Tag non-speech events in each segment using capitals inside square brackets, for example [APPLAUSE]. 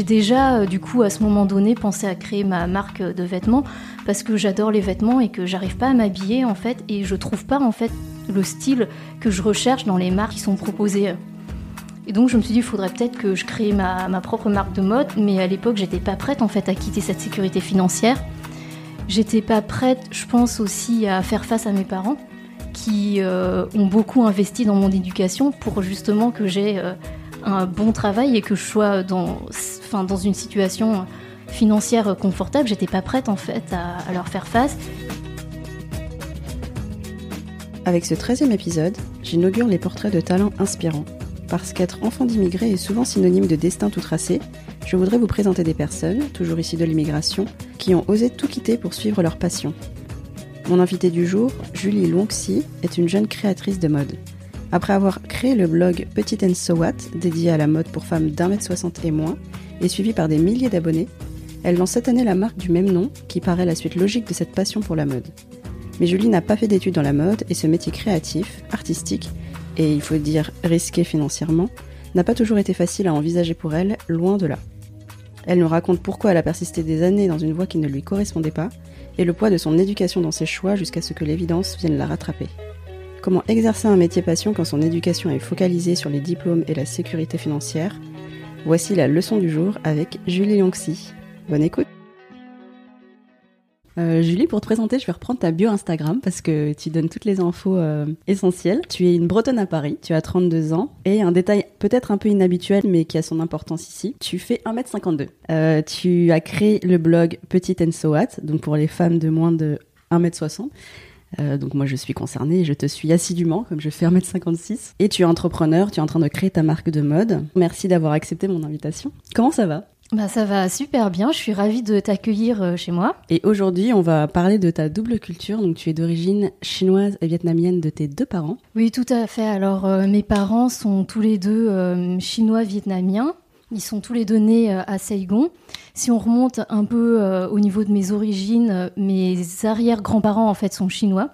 J'ai déjà, euh, du coup, à ce moment donné, pensé à créer ma marque de vêtements parce que j'adore les vêtements et que j'arrive pas à m'habiller en fait et je trouve pas en fait le style que je recherche dans les marques qui sont proposées. Et donc je me suis dit, il faudrait peut-être que je crée ma, ma, propre marque de mode, mais à l'époque, j'étais pas prête en fait à quitter cette sécurité financière. J'étais pas prête, je pense aussi, à faire face à mes parents qui euh, ont beaucoup investi dans mon éducation pour justement que j'ai euh, un bon travail et que je sois dans, enfin, dans une situation financière confortable. J'étais pas prête en fait à, leur faire face. Avec ce 13e épisode, j'inaugure les portraits de talents inspirants. Parce qu'être enfant d'immigré est souvent synonyme de destin tout tracé, je voudrais vous présenter des personnes, toujours ici de l'immigration, qui ont osé tout quitter pour suivre leur passion. Mon invitée du jour, Julie Longxi, est une jeune créatrice de mode. Après avoir créé le blog Petite and So What, dédié à la mode pour femmes d'un mètre soixante et moins, et suivi par des milliers d'abonnés, elle lance cette année la marque du même nom, qui paraît la suite logique de cette passion pour la mode. Mais Julie n'a pas fait d'études dans la mode et ce métier créatif, artistique, et il faut dire risqué financièrement, n'a pas toujours été facile à envisager pour elle, loin de là. Elle nous raconte pourquoi elle a persisté des années dans une voie qui ne lui correspondait pas, et le poids de son éducation dans ses choix jusqu'à ce que l'évidence vienne la rattraper. Comment exercer un métier passion quand son éducation est focalisée sur les diplômes et la sécurité financière? Voici la leçon du jour avec Julie Yonxi. Bonne écoute euh, Julie, pour te présenter, je vais reprendre ta bio Instagram parce que tu donnes toutes les infos euh, essentielles. Tu es une bretonne à Paris, tu as 32 ans et un détail peut-être un peu inhabituel mais qui a son importance ici, tu fais 1m52. Euh, tu as créé le blog Petite and So What, donc pour les femmes de moins de 1m60. Euh, donc moi je suis concernée, je te suis assidûment comme je fais 1m56 et tu es entrepreneur, tu es en train de créer ta marque de mode. Merci d'avoir accepté mon invitation. Comment ça va? Bah, ça va super bien, je suis ravie de t'accueillir euh, chez moi. Et aujourd'hui, on va parler de ta double culture. Donc, tu es d'origine chinoise et vietnamienne de tes deux parents. Oui, tout à fait. Alors, euh, mes parents sont tous les deux euh, chinois-vietnamiens. Ils sont tous les deux nés à Saigon. Si on remonte un peu au niveau de mes origines, mes arrière-grands-parents en fait sont chinois.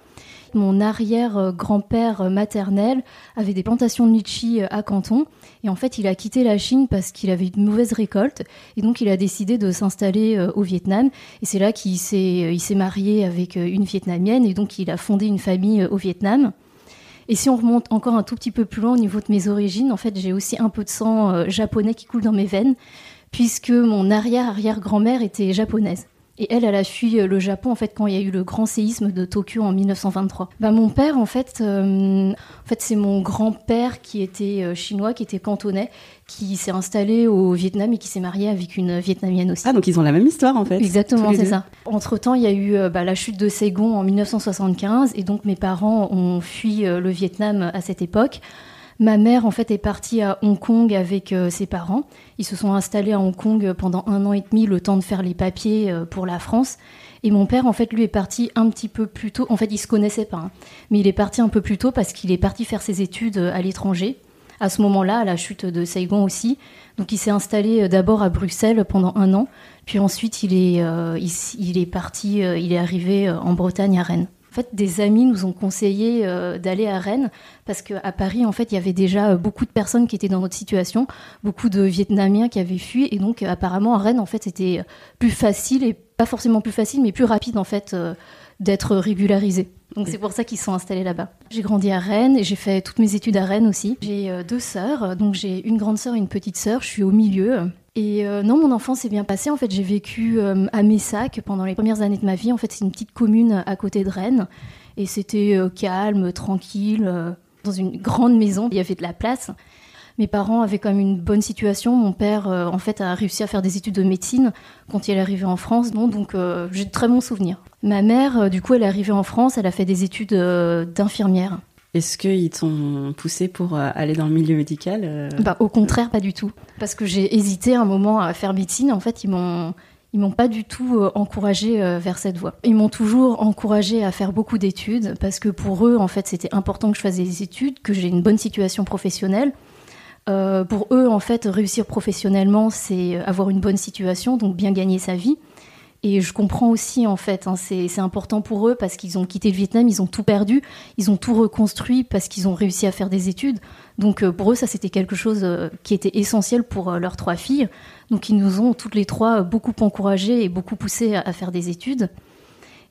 Mon arrière-grand-père maternel avait des plantations de litchi à Canton et en fait, il a quitté la Chine parce qu'il avait une mauvaise récolte. Et donc, il a décidé de s'installer euh, au Vietnam. Et c'est là qu'il s'est, euh, marié avec euh, une Vietnamienne. Et donc, il a fondé une famille au Vietnam. Et si on remonte encore un tout petit peu plus loin au niveau de mes origines, en fait, j'ai aussi un peu de sang japonais qui coule dans mes veines, puisque mon arrière-arrière-grand-mère était japonaise. Et elle, elle a fui euh, le Japon en fait quand il y a eu le grand séisme de Tokyo en 1923. Bah, mon père, en fait, euh, en fait c'est mon grand-père qui était euh, chinois, qui était cantonais, qui s'est installé au Vietnam et qui s'est marié avec une vietnamienne aussi. Ah, donc ils ont la même histoire en fait. Exactement, c'est ça. Entre-temps, il y a eu bah, la chute de Saigon en 1975 et donc mes parents ont fui le Vietnam à cette époque. Ma mère, en fait, est partie à Hong Kong avec euh, ses parents. Ils se sont installés à Hong Kong pendant un an et demi, le temps de faire les papiers euh, pour la France. Et mon père, en fait, lui est parti un petit peu plus tôt. En fait, il se connaissait pas, hein. mais il est parti un peu plus tôt parce qu'il est parti faire ses études euh, à l'étranger. À ce moment-là, à la chute de Saigon aussi. Donc, il s'est installé d'abord à Bruxelles pendant un an, puis ensuite, il est, il, est parti, il est arrivé en Bretagne à Rennes. En fait, des amis nous ont conseillé euh, d'aller à Rennes parce qu'à Paris, en fait, il y avait déjà euh, beaucoup de personnes qui étaient dans notre situation, beaucoup de Vietnamiens qui avaient fui, et donc apparemment à Rennes, en fait, c'était plus facile et pas forcément plus facile, mais plus rapide en fait euh, d'être régularisé. Donc c'est pour ça qu'ils sont installés là-bas. J'ai grandi à Rennes et j'ai fait toutes mes études à Rennes aussi. J'ai deux sœurs, donc j'ai une grande sœur et une petite sœur. Je suis au milieu. Et euh, non, mon enfance s'est bien passée. En fait, j'ai vécu euh, à Messac pendant les premières années de ma vie. En fait, c'est une petite commune à côté de Rennes. Et c'était euh, calme, tranquille, dans une grande maison. Il y avait de la place. Mes parents avaient quand même une bonne situation. Mon père, en fait, a réussi à faire des études de médecine quand il est arrivé en France. donc, j'ai de très bons souvenirs. Ma mère, du coup, elle est arrivée en France. Elle a fait des études d'infirmière. Est-ce qu'ils t'ont poussé pour euh, aller dans le milieu médical euh bah, Au contraire, pas du tout. Parce que j'ai hésité un moment à faire médecine. En fait, ils m'ont ils m'ont pas du tout encouragé vers cette voie. Ils m'ont toujours encouragé à faire beaucoup d'études parce que pour eux, en fait, c'était important que je fasse des études, que j'ai une bonne situation professionnelle. pour eux, en fait, réussir professionnellement, c'est avoir une bonne situation, donc bien gagner sa vie. Et je comprends aussi, en fait, hein, c'est important pour eux parce qu'ils ont quitté le Vietnam, ils ont tout perdu, ils ont tout reconstruit parce qu'ils ont réussi à faire des études. Donc euh, pour eux, ça c'était quelque chose euh, qui était essentiel pour euh, leurs trois filles. Donc ils nous ont toutes les trois beaucoup encouragées et beaucoup poussées à faire des études.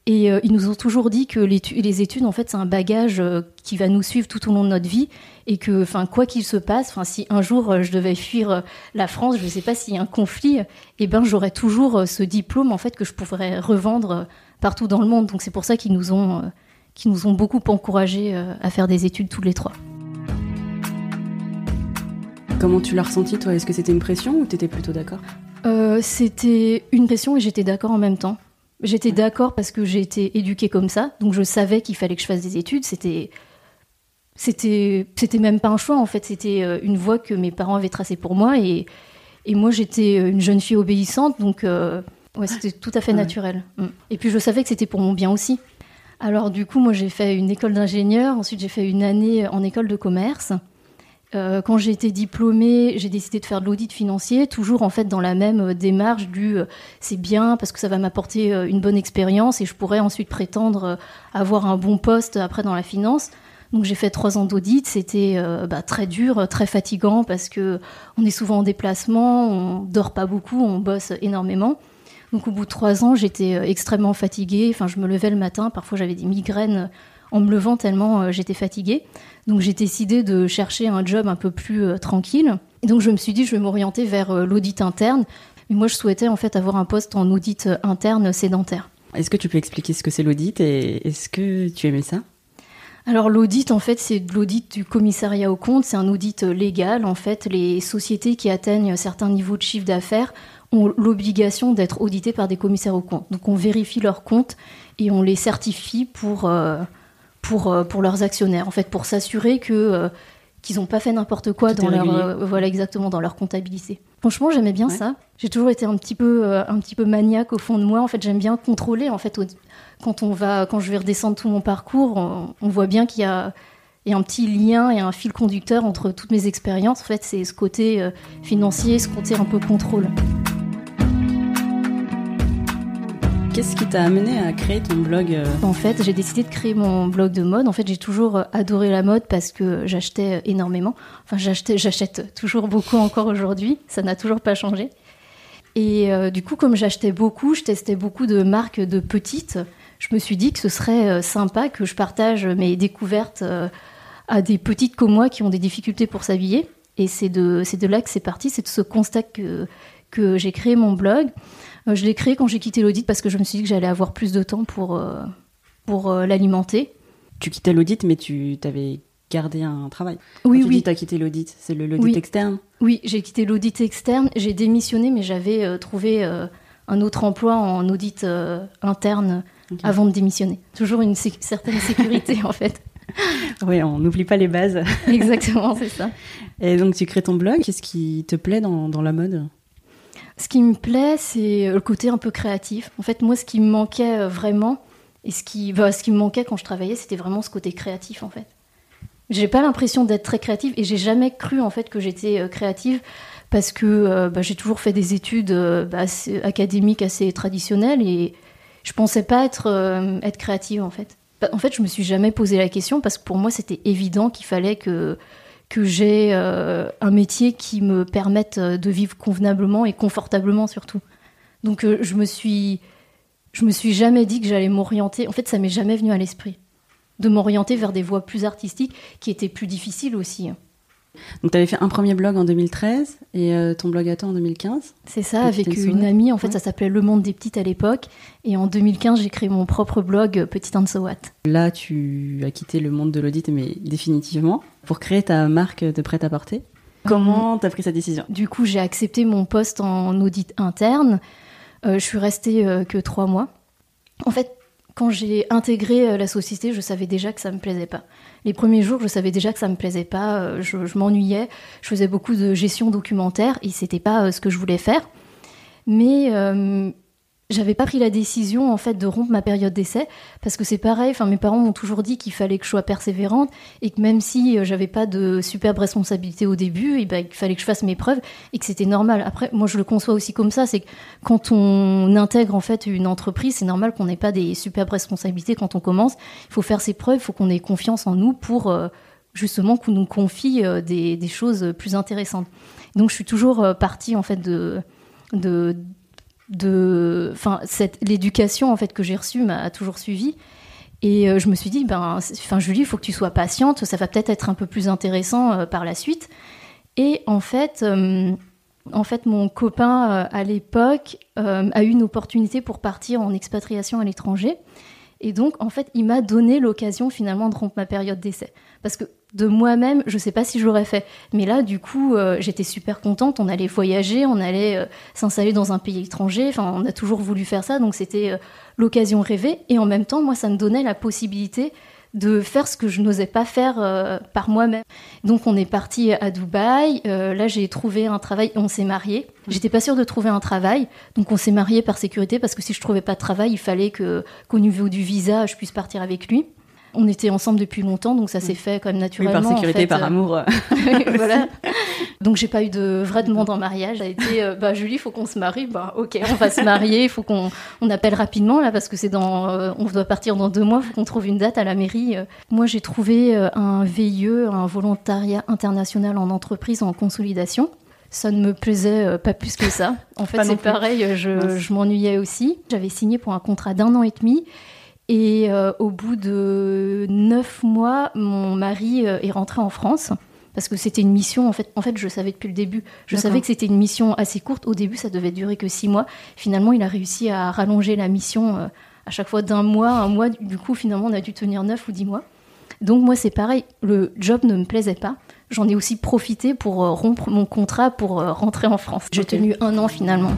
Et euh, ils nous ont toujours dit que les, études, en fait, c'est un bagage euh, qui va nous suivre tout au long de notre vie et que, enfin, quoi qu'il se passe, enfin, si un jour euh, je devais fuir la France, je ne sais pas s'il y a un conflit, eh ben, j'aurais toujours ce diplôme, en fait, que je pourrais revendre partout dans le monde. Donc c'est pour ça qu'ils nous ont, qu'ils nous ont beaucoup encouragés à faire des études tous les trois. Comment tu l'as ressenti, toi? Est-ce que c'était une pression ou tu étais plutôt d'accord? C'était une pression et j'étais d'accord en même temps. J'étais d'accord parce que j'ai été éduquée comme ça, donc je savais qu'il fallait que je fasse des études. C'était, c'était, c'était même pas un choix en fait. C'était euh, une voie que mes parents avaient tracée pour moi et, et moi j'étais une jeune fille obéissante, donc euh, ouais, c'était tout à fait naturel. Mm. Et puis je savais que c'était pour mon bien aussi. Alors du coup, moi j'ai fait une école d'ingénieur, ensuite j'ai fait une année en école de commerce. Euh, quand j'ai été diplômée, j'ai décidé de faire de l'audit financier, toujours en fait dans la même euh, démarche du euh, c'est bien parce que ça va m'apporter une bonne expérience et je pourrais ensuite prétendre avoir un bon poste après dans la finance. Donc j'ai fait trois ans d'audit, c'était bah, très dur, très fatigant parce que on est souvent en déplacement, on dort pas beaucoup, on bosse énormément. Donc au bout de trois ans, j'étais extrêmement fatiguée. Enfin, je me levais le matin, parfois j'avais des migraines en me levant tellement j'étais fatiguée. Donc j'ai décidé de chercher un job un peu plus euh, tranquille. Et donc je me suis dit, je vais m'orienter vers euh, l'audit interne. Mais moi, je souhaitais en fait avoir un poste en audit euh, interne sédentaire. Est-ce que tu peux expliquer ce que c'est l'audit et est-ce que tu aimais ça? Alors l'audit, en fait, c'est de l'audit du commissariat au compte. C'est un audit légal. En fait, les sociétés qui atteignent certains niveaux de chiffre d'affaires ont l'obligation d'être auditées par des commissaires au compte. Donc on vérifie leurs comptes et on les certifie pour, pour, euh, pour leurs actionnaires, en fait, pour s'assurer que euh, qu'ils n'ont pas fait n'importe quoi dans leur euh, voilà exactement dans leur comptabilité. Franchement, j'aimais bien ça. J'ai toujours été un petit peu un petit peu maniaque au fond de moi. En fait, j'aime bien contrôler. En fait, quand on va quand je vais redescendre tout mon parcours, on, voit bien qu'il y a y a un petit lien et un fil conducteur entre toutes mes expériences. En fait, c'est ce côté financier, ce côté un peu contrôle. Qu'est-ce qui t'a amené à créer ton blog euh En fait, j'ai décidé de créer mon blog de mode. En fait, j'ai toujours euh, adoré la mode parce que j'achetais euh, énormément. Enfin, [LAUGHS] j'achète toujours beaucoup encore aujourd'hui. Ça n'a toujours pas changé. Et du coup, comme j'achetais beaucoup, je testais beaucoup de marques de petites. Je me suis dit que ce serait sympa que je partage mes découvertes à des petites comme moi qui ont des difficultés pour s'habiller. Et c'est de, là que c'est parti. C'est de ce constat que j'ai créé mon blog. Euh, je l'ai créé quand j'ai quitté l'audit parce que je me suis dit que j'allais avoir plus de temps pour, euh, pour euh, l'alimenter. Tu quittais l'audit, mais tu t'avais gardé un travail. Oui, oui. Tu as quitté l'audit, c'est l'audit externe Oui, j'ai quitté l'audit externe. J'ai démissionné, mais j'avais trouvé un autre emploi en audit interne avant de démissionner. Toujours une certaine sécurité, [LAUGHS] en fait. Oui, on n'oublie pas les bases. Exactement, c'est ça. Et donc, tu crées ton blog. Qu'est-ce qui te plaît dans, dans la mode? Ce qui me plaît, c'est le côté un peu créatif. En fait, moi, ce qui me manquait euh, vraiment, et ce qui, bah, ce qui me manquait quand je travaillais, c'était vraiment ce côté créatif, en fait. J'ai pas l'impression d'être très créative, et j'ai jamais cru, en fait, que j'étais euh, créative, parce que euh, bah, j'ai toujours fait des études bah, académiques assez traditionnelles, et je pensais pas être, être créative, en fait. En fait, je me suis jamais posé la question, parce que pour moi, c'était évident qu'il fallait que que j'ai euh, un métier qui me permette euh, de vivre convenablement et confortablement surtout. Donc euh, je me suis je me suis jamais dit que j'allais m'orienter. En fait, ça m'est jamais venu à l'esprit de m'orienter vers des voies plus artistiques qui étaient plus difficiles aussi. Donc tu avais fait un premier blog en 2013 et euh, ton blog à toi en 2015 C'est ça, avec une, amie. En fait, ça s'appelait Le Monde des Petites à l'époque. Et en 2015, j'ai créé mon propre blog euh, Petite Ansawat. Là, tu as quitté le monde de l'audit, mais définitivement, pour créer ta marque de prêt-à-porter. Comment tu as pris cette décision? Du coup, j'ai accepté mon poste en audit interne. Euh, je suis restée que trois mois. En fait, quand j'ai intégré la société, je savais déjà que ça me plaisait pas. Les premiers jours, je savais déjà que ça me plaisait pas, euh, je, m'ennuyais, je faisais beaucoup de gestion documentaire et c'était pas euh, ce que je voulais faire. Mais, euh, j'avais pas pris la décision en fait de rompre ma période d'essai parce que c'est pareil enfin mes parents m'ont toujours dit qu'il fallait que je sois persévérante et que même si euh, j'avais pas de superbe responsabilité au début eh ben, il fallait que je fasse mes preuves et que c'était normal. Après moi je le conçois aussi comme ça c'est que quand on intègre en fait une entreprise c'est normal qu'on n'ait pas des superbes responsabilités quand on commence. Il faut faire ses preuves il faut qu'on ait confiance en nous pour euh, justement qu'on nous confie euh, des, choses plus intéressantes. Donc je suis toujours partie en fait de de, enfin, l'éducation en fait que j'ai reçue m'a toujours suivi. Et euh, je me suis dit, ben, enfin, Julie, il faut que tu sois patiente, ça va peut-être être un peu plus intéressant euh, par la suite. Et en fait, euh, en fait, mon copain à l'époque a eu une opportunité pour partir en expatriation à l'étranger. Et donc, en fait, il m'a donné l'occasion finalement de rompre ma période d'essai. Parce que de moi-même, je ne sais pas si je l'aurais fait. Mais là, du coup, euh, j'étais super contente. On allait voyager, on allait euh, s'installer dans un pays étranger. Enfin, on a toujours voulu faire ça, donc c'était euh, l'occasion rêvée. Et en même temps, moi, ça me donnait la possibilité de faire ce que je n'osais pas faire par moi-même. Donc on est parti à Dubaï. là, j'ai trouvé un travail. On s'est mariés. J'étais pas sûre de trouver un travail, donc on s'est mariés par sécurité parce que si je trouvais pas de travail, il fallait que qu'au niveau du visa, je puisse partir avec lui on était ensemble depuis longtemps, donc ça s'est mm. fait quand même naturellement. par sécurité, par amour. [LAUGHS] [LAUGHS] voilà. Donc j'ai pas eu de vrai demande en mariage. Ça a été, euh, bah Julie, il faut qu'on se marie. Bah ok, on va se marier. Il faut qu'on on appelle rapidement là parce que c'est dans, euh, on doit partir dans deux mois. Il faut qu'on trouve une date à la mairie. Moi j'ai trouvé euh, un VIE, un volontariat international en entreprise en consolidation ça ne me plaisait pas plus que ça. En fait, c'est pareil, je, je m'ennuyais aussi. J'avais signé pour un contrat d'un an et demi et euh, au bout de neuf mois, mon mari euh, est rentré en France parce que c'était une mission. En fait, en fait, je savais depuis le début. Je savais que c'était une mission assez courte. Au début, ça devait durer que six mois. Finalement, il a réussi à rallonger la mission euh, à chaque fois d'un mois, un mois. Du coup, finalement, on a dû tenir neuf ou dix mois. Donc moi, c'est pareil. Le job ne me plaisait pas. J'en ai aussi profité pour rompre mon contrat pour rentrer en France. J'ai tenu un an finalement.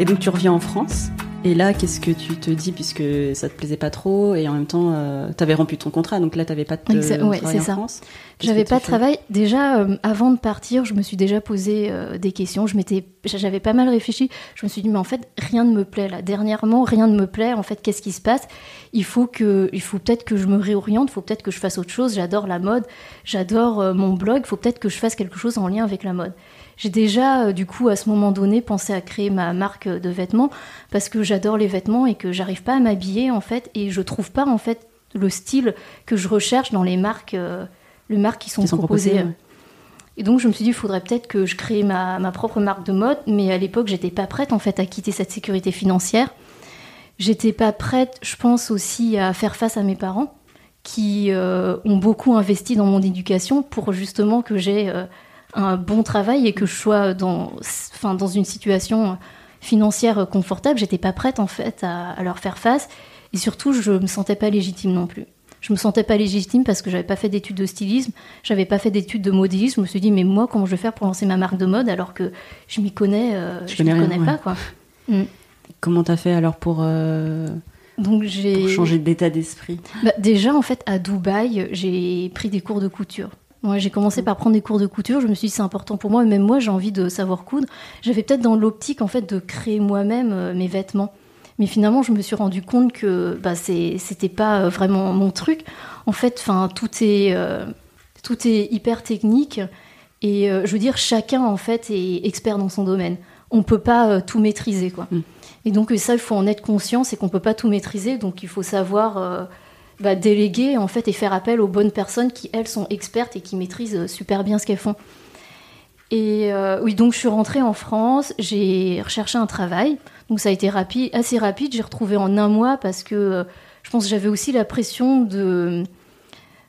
Et donc tu reviens en France. Et là, qu'est-ce que tu te dis puisque ça te plaisait pas trop et en même temps, euh, tu avais rompu ton contrat, donc là, tu n'avais pas de travail en ça. France. J'avais pas de travail. Déjà, euh, avant de partir, je me suis déjà posé euh, des questions. Je m'étais, j'avais pas mal réfléchi. Je me suis dit, mais en fait, rien ne me plaît là. Dernièrement, rien ne me plaît. En fait, qu'est-ce qui se passe? Il faut que, il faut peut-être que je me réoriente. Il faut peut-être que je fasse autre chose. J'adore la mode. J'adore mon blog. Il faut peut-être que je fasse quelque chose en lien avec la mode. J'ai déjà, euh, du coup, à ce moment donné, pensé à créer ma marque de vêtements parce que j'adore les vêtements et que j'arrive pas à m'habiller, en fait, et je trouve pas, en fait, le style que je recherche dans les marques, euh, les marques qui sont, proposées. Et donc, je me suis dit, il faudrait peut-être que je crée ma, ma, propre marque de mode, mais à l'époque, j'étais pas prête, en fait, à quitter cette sécurité financière. J'étais pas prête, je pense aussi, à faire face à mes parents qui euh, ont beaucoup investi dans mon éducation pour justement que j'ai un bon travail et que je sois dans, enfin, dans une situation financière confortable, j'étais pas prête en fait à, leur faire face. Et surtout, je me sentais pas légitime non plus. Je me sentais pas légitime parce que j'avais pas fait d'études de stylisme, j'avais pas fait d'études de modélisme. Je me suis dit, mais moi, comment je vais faire pour lancer ma marque de mode alors que je m'y connais, euh, je, m'y connais pas, quoi. [LAUGHS] Mm. Comment t'as fait alors pour, euh, Donc j'ai changer d'état d'esprit? Bah, Déjà, en fait, à Dubaï, j'ai pris des cours de couture j'ai commencé par prendre des cours de couture. Je me suis dit c'est important pour moi. Et même moi, j'ai envie de savoir coudre. J'avais peut-être dans l'optique en fait de créer moi-même euh, mes vêtements. Mais finalement, je me suis rendu compte que bah, c'était pas euh, vraiment mon truc. En fait, enfin, tout est euh, tout est hyper technique. Et je veux dire, chacun en fait est expert dans son domaine. On peut pas tout maîtriser, quoi. Mm. Et donc ça, il faut en être conscient, c'est qu'on peut pas tout maîtriser. Donc il faut savoir bah, déléguer en fait et faire appel aux bonnes personnes qui elles sont expertes et qui maîtrisent euh, super bien ce qu'elles font. Et euh, oui, donc je suis rentrée en France, j'ai recherché un travail, donc ça a été rapide, assez rapide. J'ai retrouvé en un mois parce que euh, je pense que j'avais aussi la pression de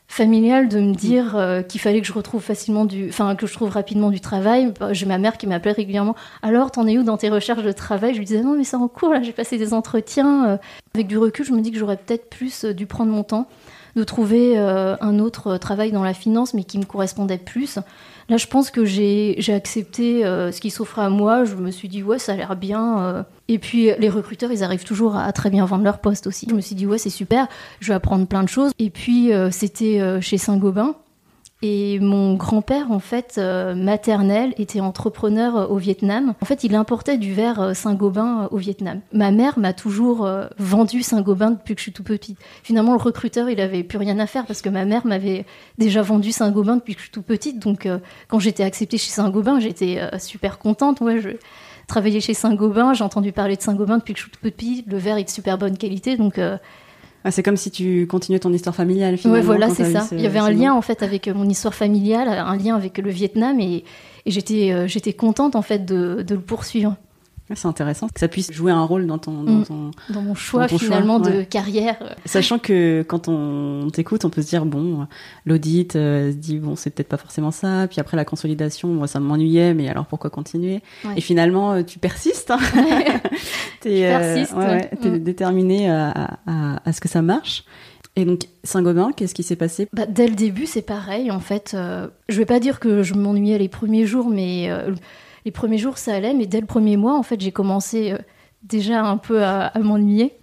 familial de me dire euh, qu'il fallait que je retrouve facilement du, enfin que je trouve rapidement du travail. J'ai ma mère qui m'appelait régulièrement. Alors, t'en es où dans tes recherches de travail? Je lui disais non, mais c'est en cours là. J'ai passé des entretiens. Euh. Avec du recul, je me dis que j'aurais peut-être plus euh, dû prendre mon temps de trouver un autre travail dans la finance, mais qui me correspondait plus. Là, je pense que j'ai accepté euh, ce qui s'offrait à moi. Je me suis dit, ouais, ça a l'air bien. Euh. Et puis, les recruteurs, ils arrivent toujours à, très bien vendre leur poste aussi. Je me suis dit, ouais, c'est super, je vais apprendre plein de choses. Et puis, euh, c'était chez Saint-Gobain. Et mon grand-père, en fait, euh, maternel, était entrepreneur euh, au Vietnam. En fait, il importait du verre euh, Saint-Gobain au Vietnam. Ma mère m'a toujours vendu Saint-Gobain depuis que je suis tout petite. Finalement, le recruteur, il avait plus rien à faire parce que ma mère m'avait déjà vendu Saint-Gobain depuis que je suis tout petite. Donc, quand j'étais acceptée chez Saint-Gobain, j'étais super contente. Ouais, je travaillais chez Saint-Gobain, j'ai entendu parler de Saint-Gobain depuis que je suis toute petite. Le verre est de super bonne qualité, donc ah, c'est comme si tu continuais ton histoire familiale finalement. Oui, voilà, c'est ça. Il y avait un lien en fait avec mon histoire familiale, un lien avec le Vietnam et, j'étais euh, j'étais contente en fait de, de le poursuivre. C'est intéressant que ça puisse jouer un rôle dans ton dans, mm. ton, dans mon choix finalement de carrière. Sachant que quand on t'écoute, on peut se dire bon, l'audit euh, se dit bon, c'est peut-être pas forcément ça. Puis après la consolidation, moi ça m'ennuyait, mais alors pourquoi continuer? Et finalement, euh, tu persistes. Hein [LAUGHS] t'es euh, ouais, mm. déterminé à, à, à, ce que ça marche. Et donc, Saint-Gobain, qu'est-ce qui s'est passé? Bah, Dès le début, c'est pareil. En fait, euh, je vais pas dire que je m'ennuyais les premiers jours, mais les premiers jours, ça allait, mais dès le premier mois, en fait, j'ai commencé euh, déjà un peu à, m'ennuyer.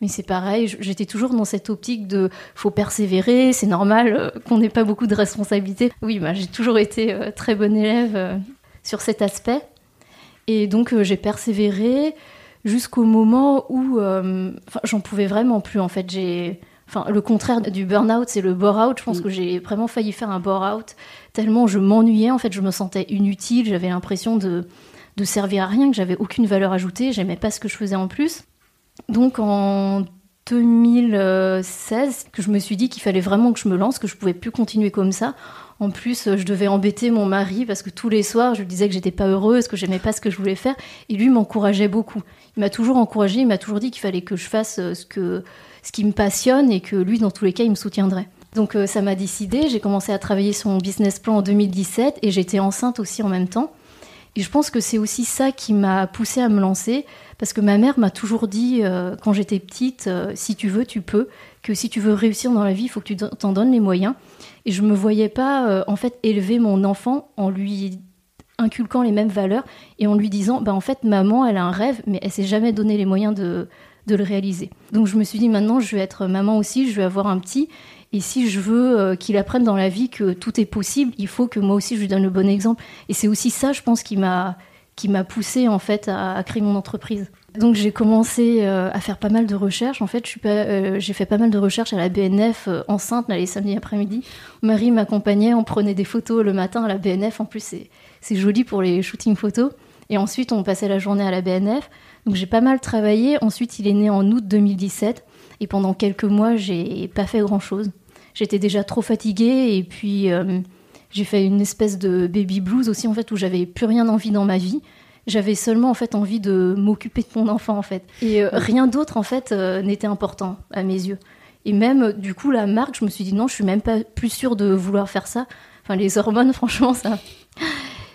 Mais c'est pareil, j'étais toujours dans cette optique de faut persévérer, c'est normal euh, qu'on n'ait pas beaucoup de responsabilités. Oui, bah, j'ai toujours été euh, très bonne élève sur cet aspect. Et donc j'ai persévéré jusqu'au moment où j'en pouvais vraiment plus. En fait, j'ai Enfin, le contraire du burn-out, c'est le bore-out. Je pense mm. que j'ai vraiment failli faire un bore-out tellement je m'ennuyais. En fait, je me sentais inutile. J'avais l'impression de, de servir à rien, que j'avais aucune valeur ajoutée. J'aimais pas ce que je faisais en plus. Donc, en 2016, que je me suis dit qu'il fallait vraiment que je me lance, que je pouvais plus continuer comme ça. En plus, je devais embêter mon mari parce que tous les soirs, je lui disais que j'étais pas heureuse, que j'aimais pas ce que je voulais faire. Et lui m'encourageait beaucoup. Il m'a toujours encouragée, il m'a toujours dit qu'il fallait que je fasse ce que ce qui me passionne et que lui, dans tous les cas, il me soutiendrait. Donc euh, ça m'a décidé, j'ai commencé à travailler sur mon business plan en 2017 et j'étais enceinte aussi en même temps. Et je pense que c'est aussi ça qui m'a poussée à me lancer, parce que ma mère m'a toujours dit, euh, quand j'étais petite, euh, si tu veux, tu peux, que si tu veux réussir dans la vie, il faut que tu t'en donnes les moyens. Et je ne me voyais pas, en fait, élever mon enfant en lui inculquant les mêmes valeurs et en lui disant, bah, en fait, maman, elle a un rêve, mais elle s'est jamais donné les moyens de, de le réaliser. Donc je me suis dit maintenant je vais être maman aussi, je vais avoir un petit. Et si je veux euh, qu'il apprenne dans la vie que tout est possible, il faut que moi aussi je lui donne le bon exemple. Et c'est aussi ça, je pense, qui m'a qui m'a poussé en fait à, créer mon entreprise. Donc j'ai commencé euh, à faire pas mal de recherches. En fait, euh, j'ai fait pas mal de recherches à la BNF enceinte les samedis après-midi. Marie m'accompagnait, on prenait des photos le matin à la BNF. En plus, c'est joli pour les shootings photos. Et ensuite, on passait la journée à la BNF. Donc j'ai pas mal travaillé. Ensuite, il est né en août 2017. Et pendant quelques mois, j'ai pas fait grand-chose. J'étais déjà trop fatiguée et puis euh, j'ai fait une espèce de baby blues aussi en fait où j'avais plus rien envie dans ma vie. J'avais seulement en fait envie de m'occuper de mon enfant en fait. Et euh, rien d'autre en fait euh, n'était important à mes yeux. Et même du coup la marque, je me suis dit non, je suis même pas plus sûre de vouloir faire ça. Enfin les hormones, [LAUGHS] franchement ça,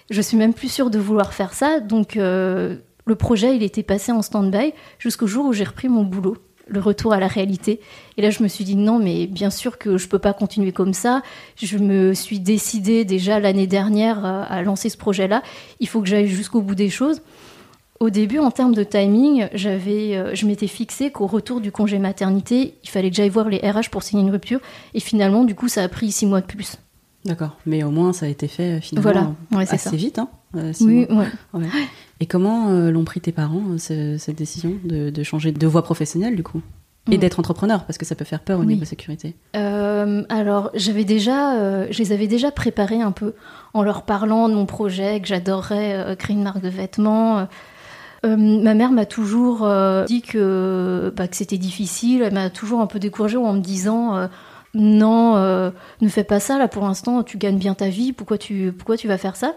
je suis même plus sûre de vouloir faire ça. Donc le projet, il était passé en stand-by jusqu'au jour où j'ai repris mon boulot, le retour à la réalité. Et là, je me suis dit non, mais bien sûr que je peux pas continuer comme ça. Je me suis décidée déjà l'année dernière euh, à lancer ce projet-là. Il faut que j'aille jusqu'au bout des choses. Au début, en termes de timing, j'avais, euh, je m'étais fixé qu'au retour du congé maternité, il fallait que j'aille voir les RH pour signer une rupture. Et finalement, du coup, ça a pris six mois de plus. D'accord, mais au moins ça a été fait euh, finalement voilà. assez vite. Hein, oui, ouais. Et comment euh, l'ont pris tes parents, euh, cette décision de, changer de voie professionnelle, du coup? Et mm. d'être entrepreneur, parce que ça peut faire peur au niveau sécurité. Euh, alors, j'avais déjà, je les avais déjà préparés un peu en leur parlant de mon projet, que j'adorerais créer une marque de vêtements. ma mère m'a toujours dit que, bah, que c'était difficile. Elle m'a toujours un peu découragée en me disant non, ne fais pas ça là pour l'instant. Tu gagnes bien ta vie. Pourquoi tu, pourquoi tu vas faire ça?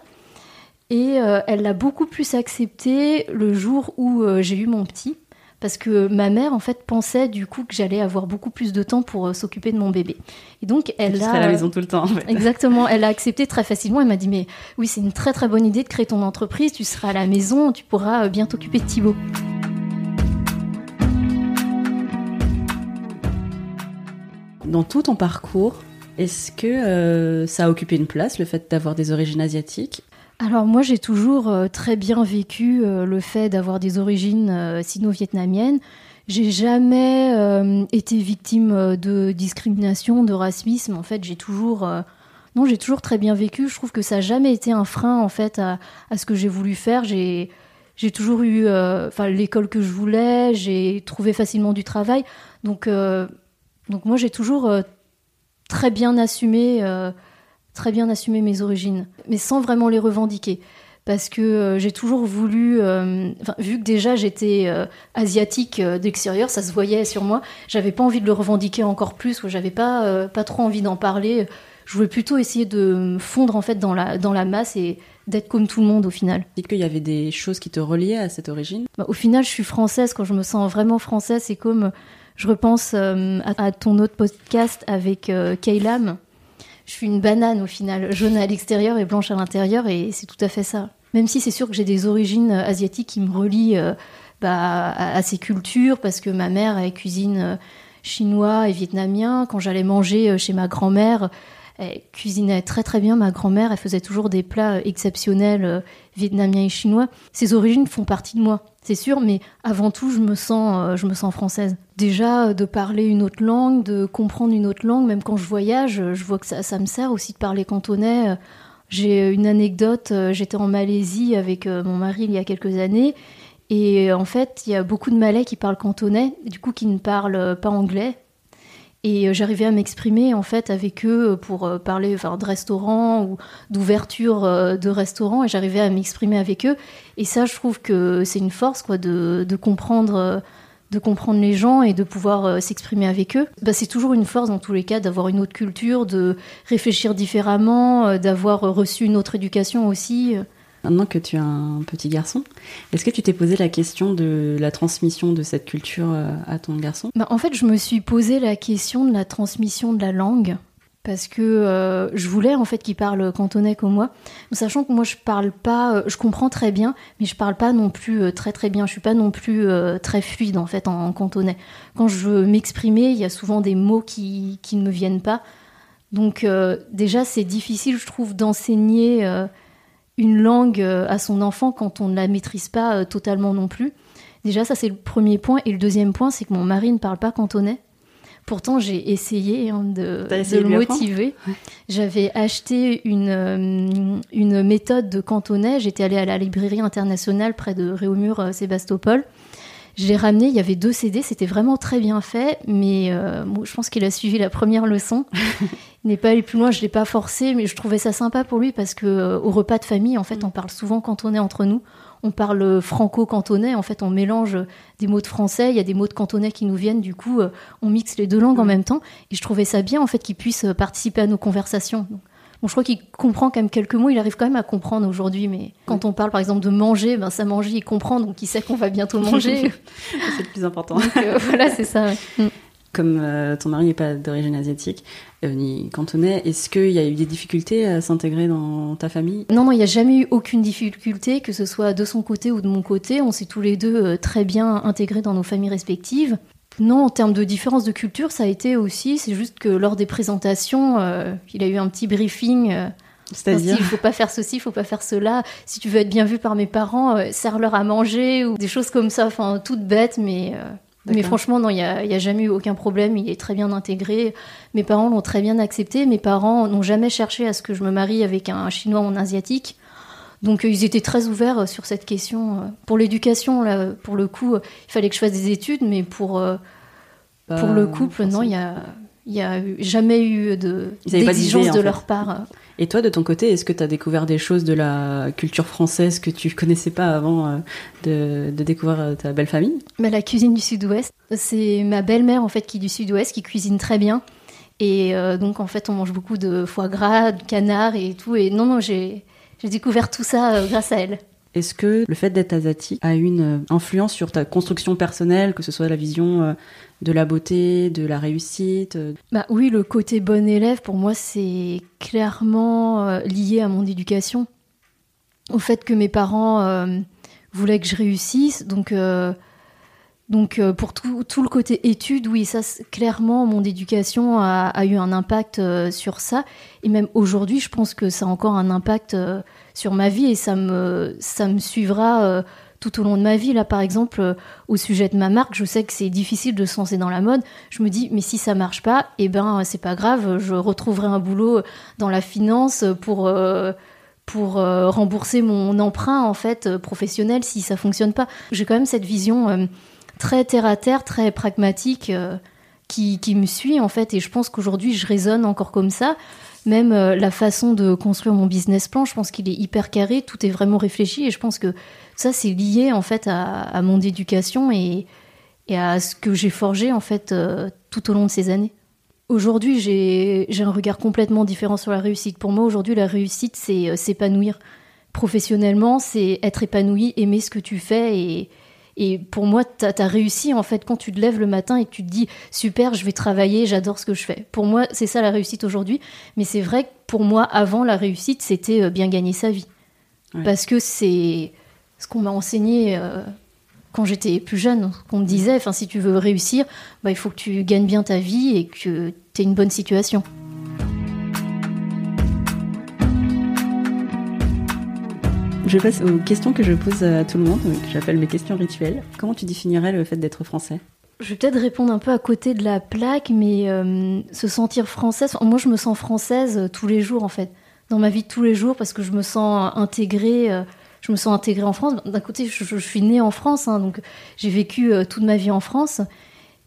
Et euh, elle l'a beaucoup plus accepté le jour où euh, j'ai eu mon petit. Parce que ma mère, en fait, pensait du coup que j'allais avoir beaucoup plus de temps pour euh, s'occuper de mon bébé. Et donc, elle a. à la maison tout le temps, en fait. Exactement. Elle a accepté très facilement. Elle m'a dit Mais oui, c'est une très très bonne idée de créer ton entreprise. Tu seras à la maison, tu pourras bien t'occuper de Thibaut. Dans tout ton parcours, est-ce que ça a occupé une place, le fait d'avoir des origines asiatiques? Alors moi j'ai toujours euh, très bien vécu euh, le fait d'avoir des origines euh, sino-vietnamiennes. J'ai jamais été victime de discrimination, de racisme. En fait, j'ai toujours non, j'ai toujours très bien vécu. Je trouve que ça n'a jamais été un frein en fait à, ce que j'ai voulu faire. J'ai j'ai toujours eu euh, l'école que je voulais, j'ai trouvé facilement du travail. Donc euh, donc moi j'ai toujours euh, très bien assumé très bien assumé mes origines, mais sans vraiment les revendiquer parce que j'ai toujours voulu, vu que déjà j'étais asiatique d'extérieur, ça se voyait sur moi, j'avais pas envie de le revendiquer encore plus, ou j'avais pas, pas trop envie d'en parler je voulais plutôt essayer de me fondre en fait dans la, dans la masse et d'être comme tout le monde au final. Dites qu'il y avait des choses qui te reliaient à cette origine? Bah, Au final, je suis française. Quand je me sens vraiment française, c'est comme je repense euh, à, ton autre podcast avec euh, Kaylam. Je suis une banane au final, jaune à l'extérieur et blanche à l'intérieur, et c'est tout à fait ça. Même si c'est sûr que j'ai des origines euh, asiatiques qui me relient euh, bah, à, ces cultures, parce que ma mère elle cuisine chinois et vietnamien. Quand j'allais manger chez ma grand-mère, elle cuisinait très très bien, ma grand-mère. Elle faisait toujours des plats exceptionnels euh, vietnamiens et chinois. Ses origines font partie de moi, c'est sûr, mais avant tout, je me sens, euh, je me sens française. Déjà, euh, de parler une autre langue, de comprendre une autre langue, même quand je voyage, je vois que ça, ça me sert aussi de parler cantonais. J'ai une anecdote, j'étais en Malaisie avec mon mari il y a quelques années. Et en fait, il y a beaucoup de Malais qui parlent cantonais, du coup qui ne parlent pas anglais. Et euh, j'arrivais à m'exprimer en fait avec eux pour euh, parler enfin, de restaurants ou d'ouverture euh, de restaurants et j'arrivais à m'exprimer avec eux. Et ça, je trouve que c'est une force quoi, de, de comprendre de comprendre les gens et de pouvoir s'exprimer avec eux. Bah, c'est toujours une force dans tous les cas d'avoir une autre culture, de réfléchir différemment, d'avoir reçu une autre éducation aussi. Maintenant que tu as un petit garçon, est-ce que tu t'es posé la question de la transmission de cette culture euh, à ton garçon? Bah, En fait, je me suis posé la question de la transmission de la langue parce que euh, je voulais en fait qu'il parle cantonais comme moi, sachant que moi je parle pas, euh, je comprends très bien, mais je parle pas non plus très très bien. Je suis pas non plus très fluide en fait en, cantonais. Quand je veux m'exprimer, il y a souvent des mots qui, qui ne me viennent pas. Donc déjà c'est difficile, je trouve, d'enseigner une langue euh, à son enfant quand on ne la maîtrise pas euh, totalement non plus. Déjà, ça c'est le premier point. Et le deuxième point, c'est que mon mari ne parle pas cantonais. Pourtant, j'ai essayé hein, de, le motiver. J'avais acheté une, euh, une méthode de cantonais. J'étais allée à la librairie internationale près de Réaumur, Sébastopol. Je l'ai ramené, il y avait deux CD, c'était vraiment très bien fait, mais je pense qu'il a suivi la première leçon. [LAUGHS] n'est pas allé plus loin, je l'ai pas forcé, mais je trouvais ça sympa pour lui parce que euh, au repas de famille, en fait, on parle souvent cantonais entre nous. On parle euh, franco-cantonais, en fait, on mélange des mots de français, il y a des mots de cantonais qui nous viennent, du coup, euh, on mixe les deux langues en même temps. Et je trouvais ça bien, en fait, qu'il puisse participer à nos conversations. Bon, je crois qu'il comprend quand même quelques mots, il arrive quand même à comprendre aujourd'hui, mais quand on parle par exemple de manger, ben ça manger, il comprend, donc il sait qu'on va bientôt manger. [LAUGHS] c'est le plus important. voilà, c'est ça. Mm comme euh, ton mari n'est pas d'origine asiatique euh, ni cantonais, est-ce qu'il y a eu des difficultés à s'intégrer dans ta famille? Non, non, il n'y a jamais eu aucune difficulté, que ce soit de son côté ou de mon côté. On s'est tous les deux euh, très bien intégrés dans nos familles respectives. Non, en termes de différence de culture, ça a été aussi, c'est juste que lors des présentations, il a eu un petit briefing. C'est-à-dire Il faut pas faire ceci, il faut pas faire cela. Si tu veux être bien vu par mes parents, serre-leur à manger ou des choses comme ça. Enfin, toutes bêtes, mais mais franchement, non, il n'y a, a, jamais eu aucun problème. Il est très bien intégré. Mes parents l'ont très bien accepté. Mes parents n'ont jamais cherché à ce que je me marie avec un Chinois ou un Asiatique. Donc euh, ils étaient très ouverts euh, sur cette question. Euh. Pour l'éducation, là, pour le coup, il fallait que je fasse des études, mais pour, pour le couple, non, il n'y a, y a jamais eu d'exigence de, de leur part. Et toi, de ton côté, est-ce que tu as découvert des choses de la culture française que tu connaissais pas avant euh, de, découvrir ta belle famille? Bah, La cuisine du Sud-Ouest. C'est ma belle-mère, en fait, qui est du Sud-Ouest, qui cuisine très bien. Et euh, donc, en fait, on mange beaucoup de foie gras, de canard et tout. Et non, non, j'ai découvert tout ça grâce à elle. Est-ce que le fait d'être asiatique a une influence sur ta construction personnelle, que ce soit la vision de la beauté, de la réussite euh? Bah oui, le côté bon élève, pour moi, c'est clairement euh, lié à mon éducation. Au fait que mes parents euh, voulaient que je réussisse. Donc, donc pour tout, tout, le côté études, oui, ça, clairement, mon éducation a, eu un impact sur ça. Et même aujourd'hui, je pense que ça a encore un impact sur ma vie et ça me, ça me suivra tout au long de ma vie. Là, par exemple, euh, au sujet de ma marque, je sais que c'est difficile de se lancer dans la mode. Je me dis, mais si ça marche pas, eh ben, c'est pas grave, je retrouverai un boulot dans la finance pour, euh, pour rembourser mon emprunt, en fait, professionnel si ça fonctionne pas. J'ai quand même cette vision très terre à terre, très pragmatique qui, qui me suit, en fait, et je pense qu'aujourd'hui, je raisonne encore comme ça. Même euh, la façon de construire mon business plan, je pense qu'il est hyper carré, tout est vraiment réfléchi et je pense que ça c'est lié en fait à, mon éducation et, à ce que j'ai forgé en fait euh, tout au long de ces années. Aujourd'hui, j'ai un regard complètement différent sur la réussite. Pour moi, aujourd'hui, la réussite, c'est euh, s'épanouir. Professionnellement, c'est être épanoui, aimer ce que tu fais et, et pour moi, tu as, réussi en fait quand tu te lèves le matin et que tu te dis super, je vais travailler, j'adore ce que je fais. Pour moi, c'est ça la réussite aujourd'hui. Mais c'est vrai que pour moi, avant la réussite, c'était euh, bien gagner sa vie. Parce que c'est ce qu'on m'a enseigné euh, quand j'étais plus jeune. Qu'on me disait, enfin, si tu veux réussir, bah, il faut que tu gagnes bien ta vie et que tu aies une bonne situation. Je passe aux questions que je pose à tout le monde, que j'appelle mes questions rituelles. Comment tu définirais le fait d'être français? Je vais peut-être répondre un peu à côté de la plaque, mais euh, se sentir française, moi je me sens française euh, tous les jours en fait, dans ma vie de tous les jours, parce que je me sens intégrée, euh, je me sens intégrée en France. D'un côté, je, suis née en France, hein, donc j'ai vécu toute ma vie en France,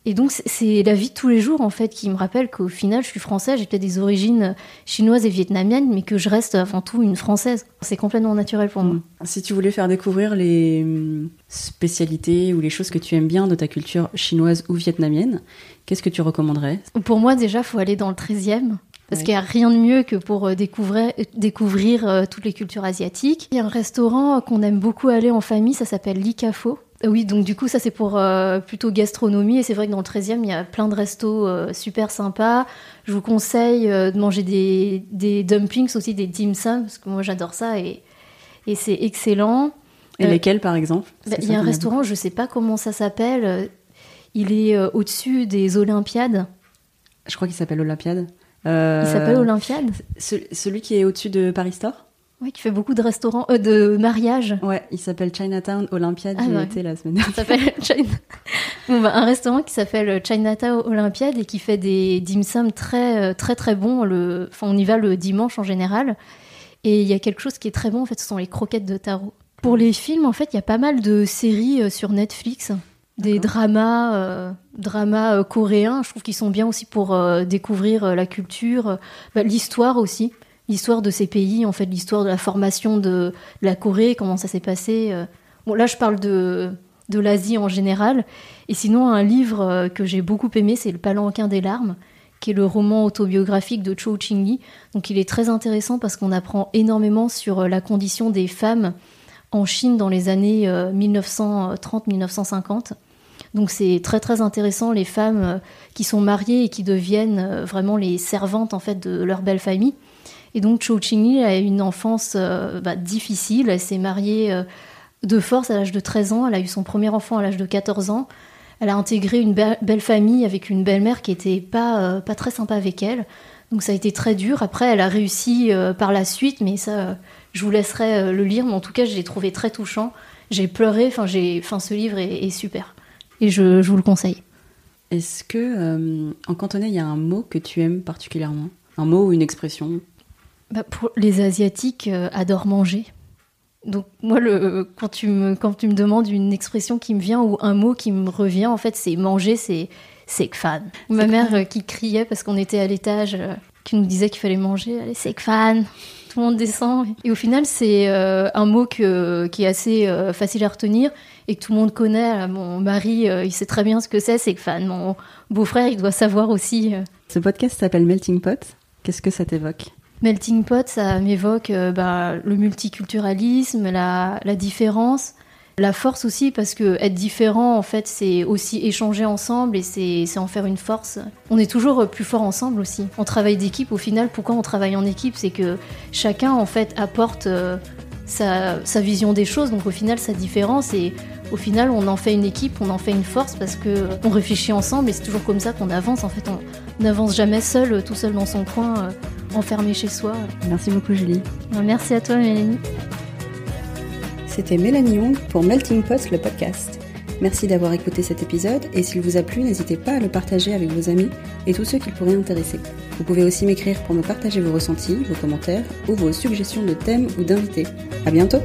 et donc c'est la vie de tous les jours en fait qui me rappelle qu'au final je suis française, j'ai peut-être des origines chinoises et vietnamiennes, mais que je reste avant tout une française. C'est complètement naturel pour moi. Mm. Si tu voulais faire découvrir les mm, spécialités ou les choses que tu aimes bien de ta culture chinoise ou vietnamienne, qu'est-ce que tu recommanderais? Pour moi déjà, il faut aller dans le 13e. Parce qu'il n'y a rien de mieux que pour euh, découvrir, découvrir euh, toutes les cultures asiatiques. Il y a un restaurant qu'on aime beaucoup aller en famille, ça s'appelle l'Icafo. Oui, donc du coup, ça c'est pour euh, plutôt gastronomie. Et c'est vrai que dans le 13e, il y a plein de restos euh, super sympas. Je vous conseille euh, de manger des, des, dumplings aussi, des dim sum, parce que moi j'adore ça et, et c'est excellent. Et lesquels par exemple? Bah, Il y a un restaurant, je sais pas comment ça s'appelle. Il est au-dessus des Olympiades. Je crois qu'il s'appelle Olympiade. Il s'appelle Olympiade Celui qui est au-dessus de Paris Store? Oui, qui fait beaucoup de restaurants, euh, de mariages. Ouais, il s'appelle Chinatown Olympiade. Ah, J'y la semaine dernière. s'appelle [LAUGHS] China... Bah, un restaurant qui s'appelle Chinatown Olympiade et qui fait des dim sum très euh, très très bons. Le... Enfin, on y va le dimanche en général. Et il y a quelque chose qui est très bon en fait, ce sont les croquettes de tarot. Pour les films, en fait, il y a pas mal de séries euh, sur Netflix, des dramas, dramas coréens. Je trouve qu'ils sont bien aussi pour découvrir la culture, bah, l'histoire aussi l'histoire de ces pays, en fait, l'histoire de la formation de, la Corée, comment ça s'est passé. Euh. Bon, là, je parle de, de l'Asie en général. Et sinon, un livre euh, que j'ai beaucoup aimé, c'est Le Palanquin des larmes, qui est le roman autobiographique de Cho Ching-li. Donc, il est très intéressant parce qu'on apprend énormément sur euh, la condition des femmes en Chine dans les années 1930-1950. Donc c'est très très intéressant les femmes qui sont mariées et qui deviennent vraiment les servantes en fait de leur belle famille. Et donc Cho Ching a une enfance euh, bah, difficile. Elle s'est mariée euh, de force à l'âge de 13 ans. Elle a eu son premier enfant à l'âge de 14 ans. Elle a intégré une belle famille avec une belle-mère qui était pas, euh, pas très sympa avec elle. Donc ça a été très dur. Après, elle a réussi par la suite, mais ça, je vous laisserai le lire. Mais en tout cas, je l'ai trouvé très touchant. J'ai pleuré. Enfin, ce livre est, super. Et je, je, vous le conseille. Est-ce que en cantonais, il y a un mot que tu aimes particulièrement? Un mot ou une expression? Bah, pour Les Asiatiques euh, adorent manger. Donc moi, le, quand, tu me, quand tu me demandes une expression qui me vient ou un mot qui me revient, en fait, c'est manger, c'est c'est fan. Ma mère euh, qui criait parce qu'on était à l'étage, euh, qui nous disait qu'il fallait manger, allez, c'est fan. Tout le monde descend. Et au final, c'est un mot que, qui est assez facile à retenir et que tout le monde connaît. Mon mari, il sait très bien ce que c'est, c'est fan. Mon beau-frère, il doit savoir aussi. Ce podcast s'appelle Melting Pot. Qu'est-ce que ça t'évoque? Melting pot, ça m'évoque euh, bah, le multiculturalisme, la, différence, la force aussi, parce que être différent, en fait, c'est aussi échanger ensemble et c'est en faire une force. On est toujours plus fort ensemble aussi. On travaille d'équipe, au final, pourquoi on travaille en équipe? C'est que chacun, en fait, apporte euh, sa, vision des choses, donc au final, sa différence, et au final, on en fait une équipe, on en fait une force parce que on réfléchit ensemble et c'est toujours comme ça qu'on avance. En fait, on n'avance jamais seul, tout seul dans son coin, euh, enfermé chez soi. Merci beaucoup, Julie. Merci à toi, Mélanie. c'était Mélanie Young pour Melting Pot, le podcast. Merci d'avoir écouté cet épisode et s'il vous a plu, n'hésitez pas à le partager avec vos amis et tous ceux qui pourraient intéresser. Vous pouvez aussi m'écrire pour me partager vos ressentis, vos commentaires ou vos suggestions de thèmes ou d'invités. À bientôt!